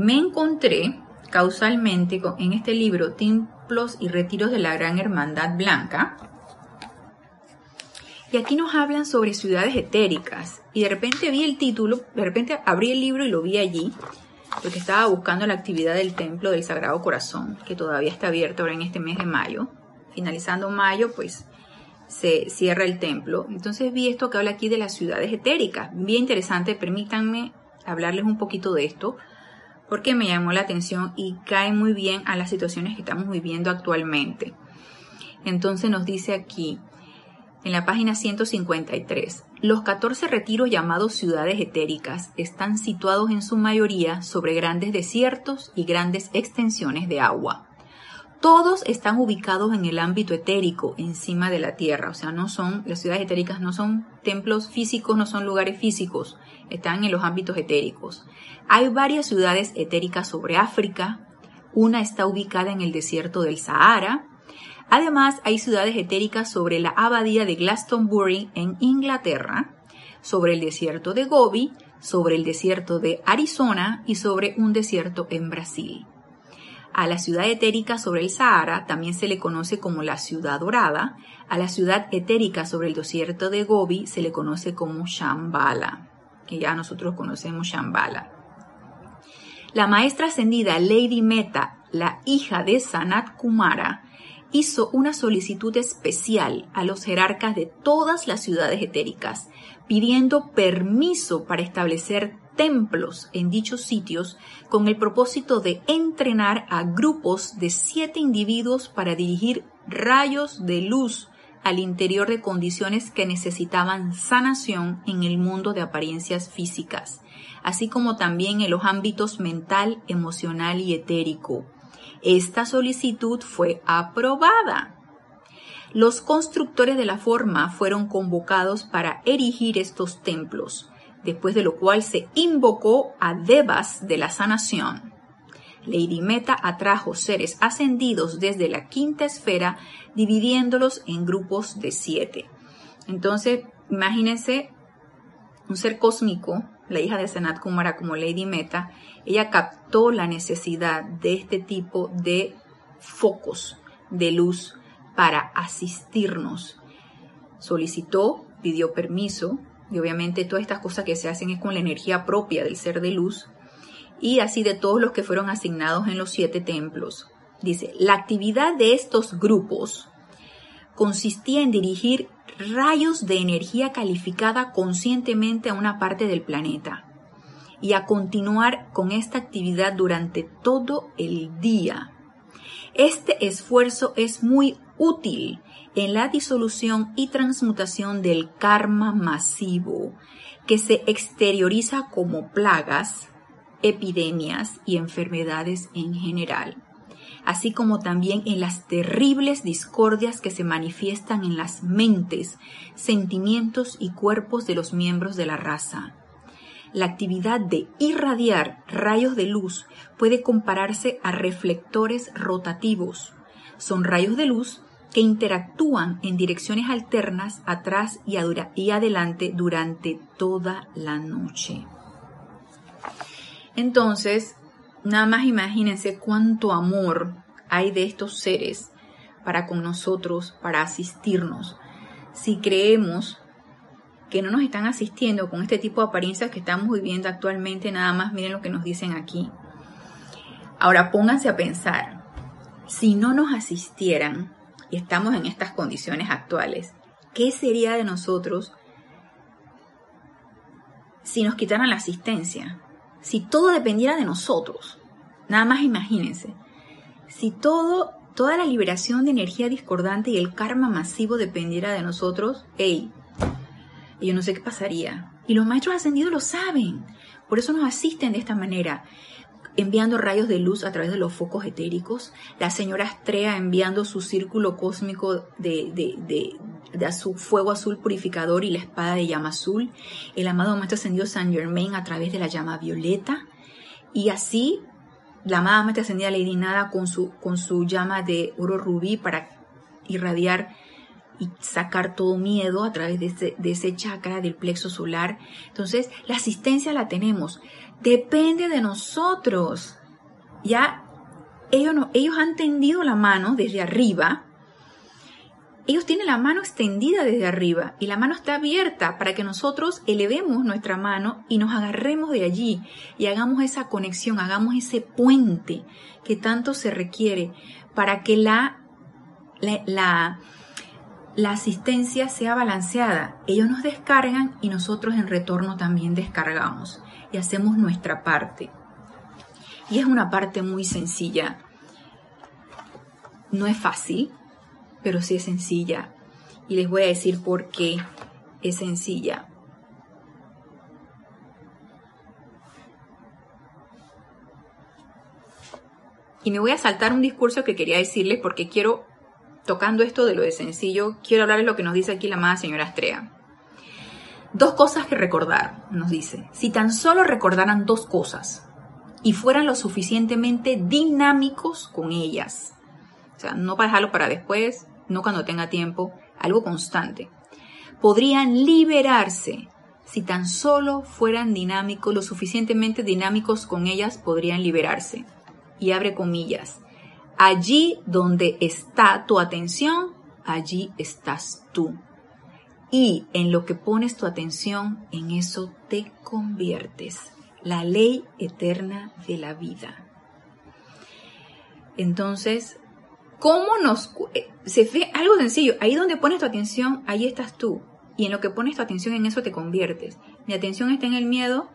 me encontré causalmente en este libro Templos y Retiros de la Gran Hermandad Blanca. Y aquí nos hablan sobre ciudades etéricas. Y de repente vi el título, de repente abrí el libro y lo vi allí, porque estaba buscando la actividad del Templo del Sagrado Corazón, que todavía está abierto ahora en este mes de mayo. Finalizando mayo, pues se cierra el templo. Entonces vi esto que habla aquí de las ciudades etéricas. Bien interesante, permítanme hablarles un poquito de esto, porque me llamó la atención y cae muy bien a las situaciones que estamos viviendo actualmente. Entonces nos dice aquí, en la página 153, los 14 retiros llamados ciudades etéricas están situados en su mayoría sobre grandes desiertos y grandes extensiones de agua. Todos están ubicados en el ámbito etérico, encima de la tierra. O sea, no son, las ciudades etéricas no son templos físicos, no son lugares físicos, están en los ámbitos etéricos. Hay varias ciudades etéricas sobre África, una está ubicada en el desierto del Sahara. Además, hay ciudades etéricas sobre la abadía de Glastonbury en Inglaterra, sobre el desierto de Gobi, sobre el desierto de Arizona y sobre un desierto en Brasil. A la ciudad etérica sobre el Sahara también se le conoce como la ciudad dorada. A la ciudad etérica sobre el desierto de Gobi se le conoce como Shambhala, que ya nosotros conocemos Shambhala. La maestra ascendida Lady Meta, la hija de Sanat Kumara, hizo una solicitud especial a los jerarcas de todas las ciudades etéricas, pidiendo permiso para establecer templos en dichos sitios con el propósito de entrenar a grupos de siete individuos para dirigir rayos de luz al interior de condiciones que necesitaban sanación en el mundo de apariencias físicas así como también en los ámbitos mental, emocional y etérico. Esta solicitud fue aprobada. Los constructores de la forma fueron convocados para erigir estos templos, después de lo cual se invocó a Devas de la sanación. Lady Meta atrajo seres ascendidos desde la quinta esfera, dividiéndolos en grupos de siete. Entonces, imagínense un ser cósmico la hija de Sanat Kumara como Lady Meta, ella captó la necesidad de este tipo de focos de luz para asistirnos. Solicitó, pidió permiso, y obviamente todas estas cosas que se hacen es con la energía propia del ser de luz, y así de todos los que fueron asignados en los siete templos. Dice, la actividad de estos grupos consistía en dirigir rayos de energía calificada conscientemente a una parte del planeta y a continuar con esta actividad durante todo el día. Este esfuerzo es muy útil en la disolución y transmutación del karma masivo que se exterioriza como plagas, epidemias y enfermedades en general así como también en las terribles discordias que se manifiestan en las mentes, sentimientos y cuerpos de los miembros de la raza. La actividad de irradiar rayos de luz puede compararse a reflectores rotativos. Son rayos de luz que interactúan en direcciones alternas atrás y, adelante durante toda la noche. Entonces, Nada más imagínense cuánto amor hay de estos seres para con nosotros, para asistirnos. Si creemos que no nos están asistiendo con este tipo de apariencias que estamos viviendo actualmente, nada más miren lo que nos dicen aquí. Ahora pónganse a pensar, si no nos asistieran y estamos en estas condiciones actuales, ¿qué sería de nosotros si nos quitaran la asistencia? Si todo dependiera de nosotros, nada más imagínense, si todo, toda la liberación de energía discordante y el karma masivo dependiera de nosotros, hey, yo no sé qué pasaría. Y los maestros ascendidos lo saben, por eso nos asisten de esta manera enviando rayos de luz a través de los focos etéricos, la señora Astrea enviando su círculo cósmico de, de, de, su fuego azul purificador y la espada de llama azul, el amado Maestro Ascendido San Germain a través de la llama violeta, y así la amada Maestra Ascendida Lady Nada con su, con su llama de oro rubí para irradiar y sacar todo miedo a través de ese, de ese chakra del plexo solar. Entonces, la asistencia la tenemos. Depende de nosotros. Ya ellos, no, ellos han tendido la mano desde arriba. Ellos tienen la mano extendida desde arriba y la mano está abierta para que nosotros elevemos nuestra mano y nos agarremos de allí y hagamos esa conexión, hagamos ese puente que tanto se requiere para que la, la la asistencia sea balanceada. Ellos nos descargan y nosotros en retorno también descargamos y hacemos nuestra parte. Y es una parte muy sencilla. No es fácil, pero sí es sencilla. Y les voy a decir por qué es sencilla. Y me voy a saltar un discurso que quería decirles porque quiero tocando esto de lo de sencillo, quiero hablarles lo que nos dice aquí la amada señora Astrea. Dos cosas que recordar, nos dice. Si tan solo recordaran dos cosas y fueran lo suficientemente dinámicos con ellas. O sea, no para dejarlo para después, no cuando tenga tiempo, algo constante. Podrían liberarse. Si tan solo fueran dinámicos, lo suficientemente dinámicos con ellas, podrían liberarse. Y abre comillas Allí donde está tu atención, allí estás tú. Y en lo que pones tu atención, en eso te conviertes. La ley eterna de la vida. Entonces, ¿cómo nos... Eh, se ve algo sencillo. Ahí donde pones tu atención, ahí estás tú. Y en lo que pones tu atención, en eso te conviertes. Mi atención está en el miedo,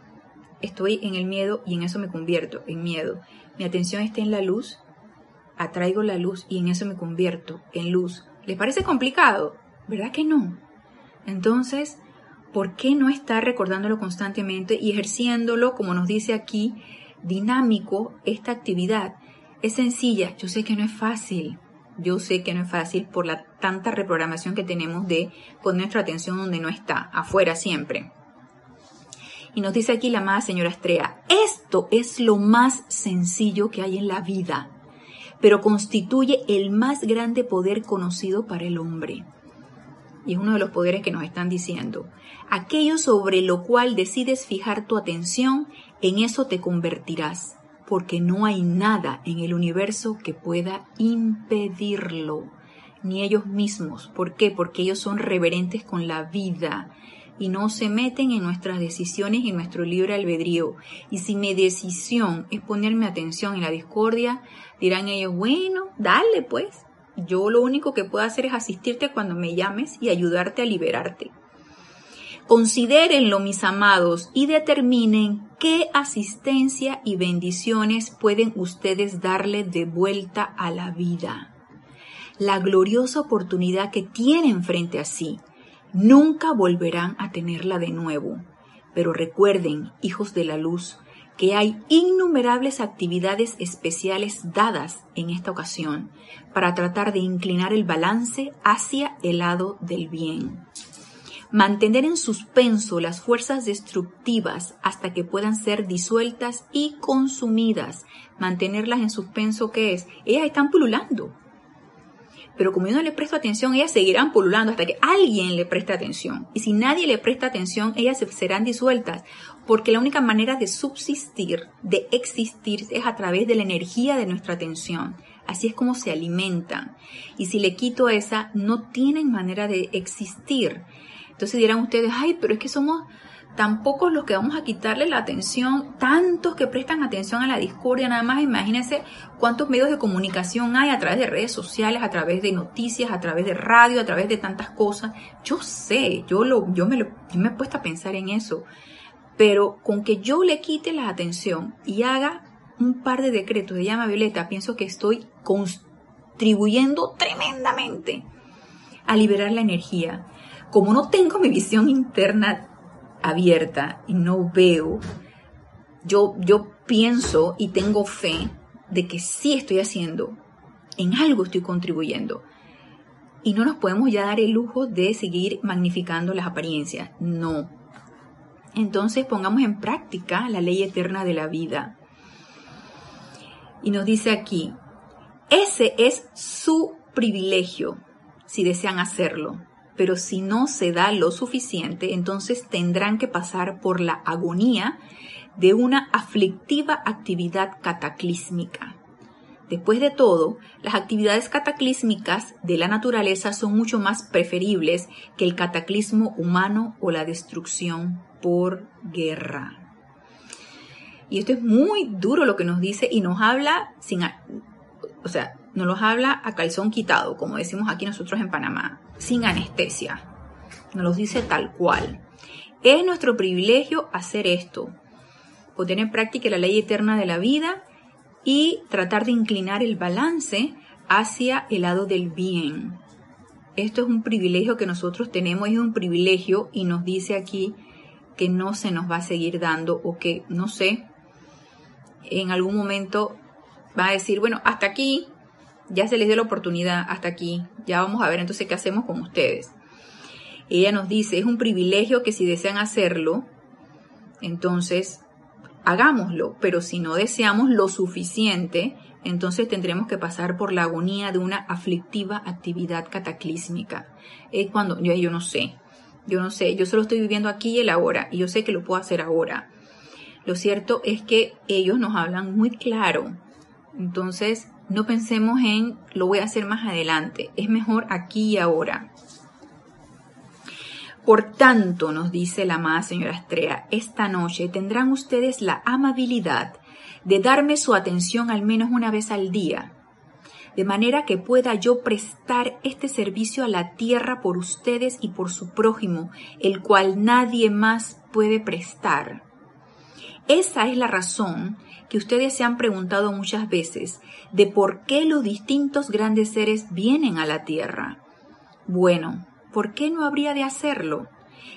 estoy en el miedo y en eso me convierto, en miedo. Mi atención está en la luz, atraigo la luz y en eso me convierto en luz. ¿Les parece complicado? ¿Verdad que no? Entonces, ¿por qué no estar recordándolo constantemente y ejerciéndolo, como nos dice aquí, dinámico esta actividad? Es sencilla, yo sé que no es fácil, yo sé que no es fácil por la tanta reprogramación que tenemos de poner nuestra atención donde no está, afuera siempre. Y nos dice aquí la amada señora Estrella, esto es lo más sencillo que hay en la vida pero constituye el más grande poder conocido para el hombre. y es uno de los poderes que nos están diciendo. Aquello sobre lo cual decides fijar tu atención, en eso te convertirás, porque no hay nada en el universo que pueda impedirlo, ni ellos mismos. ¿Por qué? Porque ellos son reverentes con la vida y no se meten en nuestras decisiones y en nuestro libre albedrío. Y si mi decisión es ponerme atención en la discordia, dirán ellos, bueno, dale pues. Yo lo único que puedo hacer es asistirte cuando me llames y ayudarte a liberarte. Considérenlo, mis amados, y determinen qué asistencia y bendiciones pueden ustedes darle de vuelta a la vida. La gloriosa oportunidad que tienen frente a sí Nunca volverán a tenerla de nuevo. Pero recuerden, hijos de la luz, que hay innumerables actividades especiales dadas en esta ocasión para tratar de inclinar el balance hacia el lado del bien. Mantener en suspenso las fuerzas destructivas hasta que puedan ser disueltas y consumidas. Mantenerlas en suspenso, ¿qué es? Ellas están pululando pero como yo no le presto atención, ellas seguirán pululando hasta que alguien le preste atención. Y si nadie le presta atención, ellas serán disueltas, porque la única manera de subsistir, de existir, es a través de la energía de nuestra atención. Así es como se alimentan. Y si le quito esa, no tienen manera de existir. Entonces dirán ustedes, ay, pero es que somos tampoco los que vamos a quitarle la atención, tantos que prestan atención a la discordia, nada más imagínense cuántos medios de comunicación hay a través de redes sociales, a través de noticias, a través de radio, a través de tantas cosas. Yo sé, yo, lo, yo, me, lo, me he puesto a pensar en eso, pero con que yo le quite la atención y haga un par de decretos de llama violeta, pienso que estoy contribuyendo tremendamente a liberar la energía. Como no tengo mi visión interna abierta y no veo, yo, yo pienso y tengo fe de que sí estoy haciendo, en algo estoy contribuyendo. Y no nos podemos ya dar el lujo de seguir magnificando las apariencias. No. Entonces pongamos en práctica la ley eterna de la vida. Y nos dice aquí, ese es su privilegio, si desean hacerlo pero si no se da lo suficiente, entonces tendrán que pasar por la agonía de una aflictiva actividad cataclísmica. Después de todo, las actividades cataclísmicas de la naturaleza son mucho más preferibles que el cataclismo humano o la destrucción por guerra. Y esto es muy duro lo que nos dice y nos habla sin, o sea, nos los habla a calzón quitado, como decimos aquí nosotros en Panamá, sin anestesia. Nos los dice tal cual. Es nuestro privilegio hacer esto, poner en práctica la ley eterna de la vida y tratar de inclinar el balance hacia el lado del bien. Esto es un privilegio que nosotros tenemos, es un privilegio y nos dice aquí que no se nos va a seguir dando o que, no sé, en algún momento va a decir, bueno, hasta aquí, ya se les dio la oportunidad, hasta aquí, ya vamos a ver entonces qué hacemos con ustedes. Ella nos dice, es un privilegio que si desean hacerlo, entonces hagámoslo, pero si no deseamos lo suficiente, entonces tendremos que pasar por la agonía de una aflictiva actividad cataclísmica. Es cuando yo, yo no sé, yo no sé, yo solo estoy viviendo aquí y el ahora, y yo sé que lo puedo hacer ahora. Lo cierto es que ellos nos hablan muy claro entonces, no pensemos en lo voy a hacer más adelante, es mejor aquí y ahora. Por tanto, nos dice la amada señora Estrella, esta noche tendrán ustedes la amabilidad de darme su atención al menos una vez al día, de manera que pueda yo prestar este servicio a la tierra por ustedes y por su prójimo, el cual nadie más puede prestar. Esa es la razón que ustedes se han preguntado muchas veces de por qué los distintos grandes seres vienen a la Tierra. Bueno, ¿por qué no habría de hacerlo?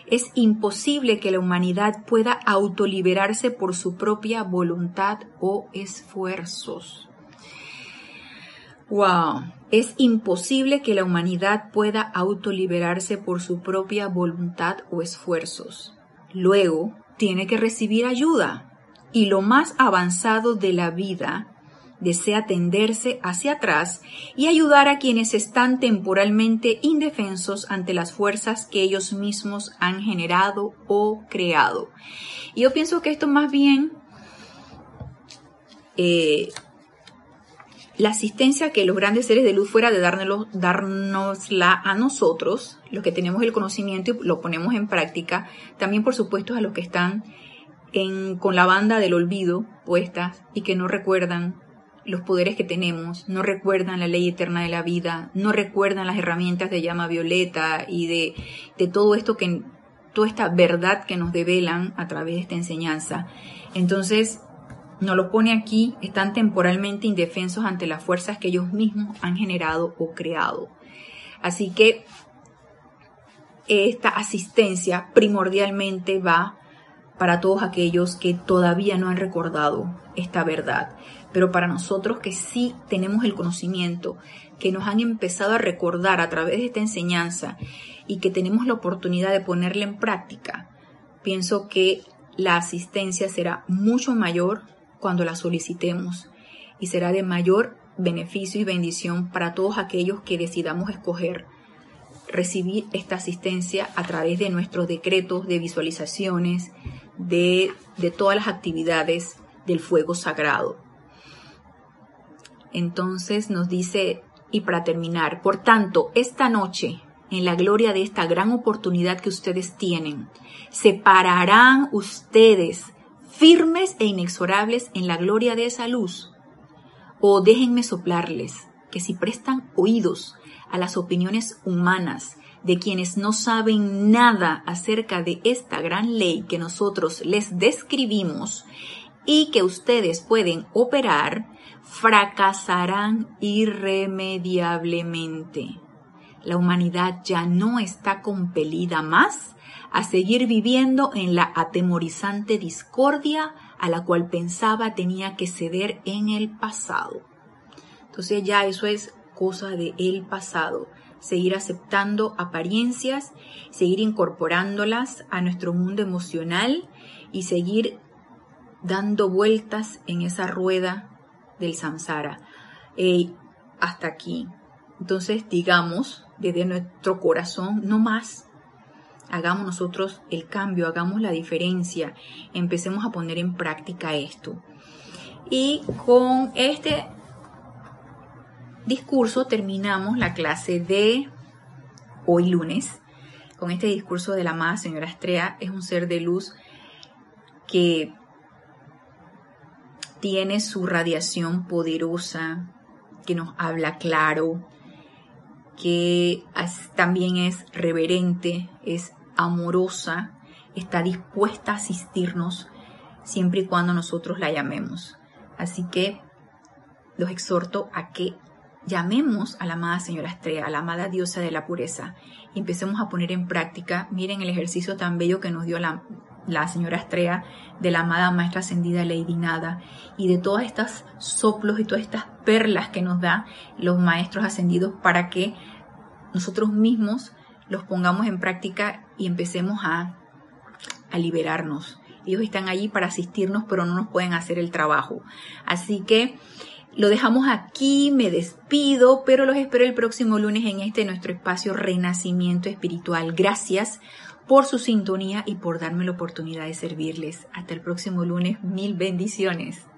Es imposible que la humanidad pueda autoliberarse por su propia voluntad o esfuerzos. Wow, es imposible que la humanidad pueda autoliberarse por su propia voluntad o esfuerzos. Luego, tiene que recibir ayuda y lo más avanzado de la vida desea tenderse hacia atrás y ayudar a quienes están temporalmente indefensos ante las fuerzas que ellos mismos han generado o creado. Y yo pienso que esto más bien eh, la asistencia que los grandes seres de luz fuera de dárnosla a nosotros, los que tenemos el conocimiento y lo ponemos en práctica, también por supuesto a los que están con la banda del olvido puestas y que no recuerdan los poderes que tenemos, no recuerdan la ley eterna de la vida, no recuerdan las herramientas de llama violeta y de, de todo esto que, toda esta verdad que nos develan a través de esta enseñanza. Entonces, nos lo pone aquí, están temporalmente indefensos ante las fuerzas que ellos mismos han generado o creado. Así que esta asistencia primordialmente va para todos aquellos que todavía no han recordado esta verdad. Pero para nosotros que sí tenemos el conocimiento, que nos han empezado a recordar a través de esta enseñanza y que tenemos la oportunidad de ponerla en práctica, pienso que la asistencia será mucho mayor cuando la solicitemos y será de mayor beneficio y bendición para todos aquellos que decidamos escoger recibir esta asistencia a través de nuestros decretos de visualizaciones, de, de todas las actividades del fuego sagrado. Entonces nos dice, y para terminar, por tanto, esta noche, en la gloria de esta gran oportunidad que ustedes tienen, se pararán ustedes firmes e inexorables en la gloria de esa luz. O déjenme soplarles que si prestan oídos a las opiniones humanas de quienes no saben nada acerca de esta gran ley que nosotros les describimos y que ustedes pueden operar, fracasarán irremediablemente. La humanidad ya no está compelida más a seguir viviendo en la atemorizante discordia a la cual pensaba tenía que ceder en el pasado. Entonces ya eso es cosa de el pasado. Seguir aceptando apariencias, seguir incorporándolas a nuestro mundo emocional y seguir dando vueltas en esa rueda del samsara. hasta aquí. Entonces digamos desde nuestro corazón, no más, hagamos nosotros el cambio, hagamos la diferencia, empecemos a poner en práctica esto. Y con este discurso terminamos la clase de hoy lunes. Con este discurso de la amada señora Estrella es un ser de luz que tiene su radiación poderosa, que nos habla claro, que también es reverente, es amorosa, está dispuesta a asistirnos siempre y cuando nosotros la llamemos. Así que los exhorto a que llamemos a la amada Señora Estrella, a la amada diosa de la pureza, y empecemos a poner en práctica, miren el ejercicio tan bello que nos dio la, la Señora Estrella, de la amada Maestra Ascendida Lady Nada, y de todas estas soplos y todas estas perlas que nos da los Maestros Ascendidos para que nosotros mismos los pongamos en práctica y empecemos a, a liberarnos. Ellos están allí para asistirnos, pero no nos pueden hacer el trabajo. Así que lo dejamos aquí, me despido, pero los espero el próximo lunes en este nuestro espacio Renacimiento Espiritual. Gracias por su sintonía y por darme la oportunidad de servirles. Hasta el próximo lunes, mil bendiciones.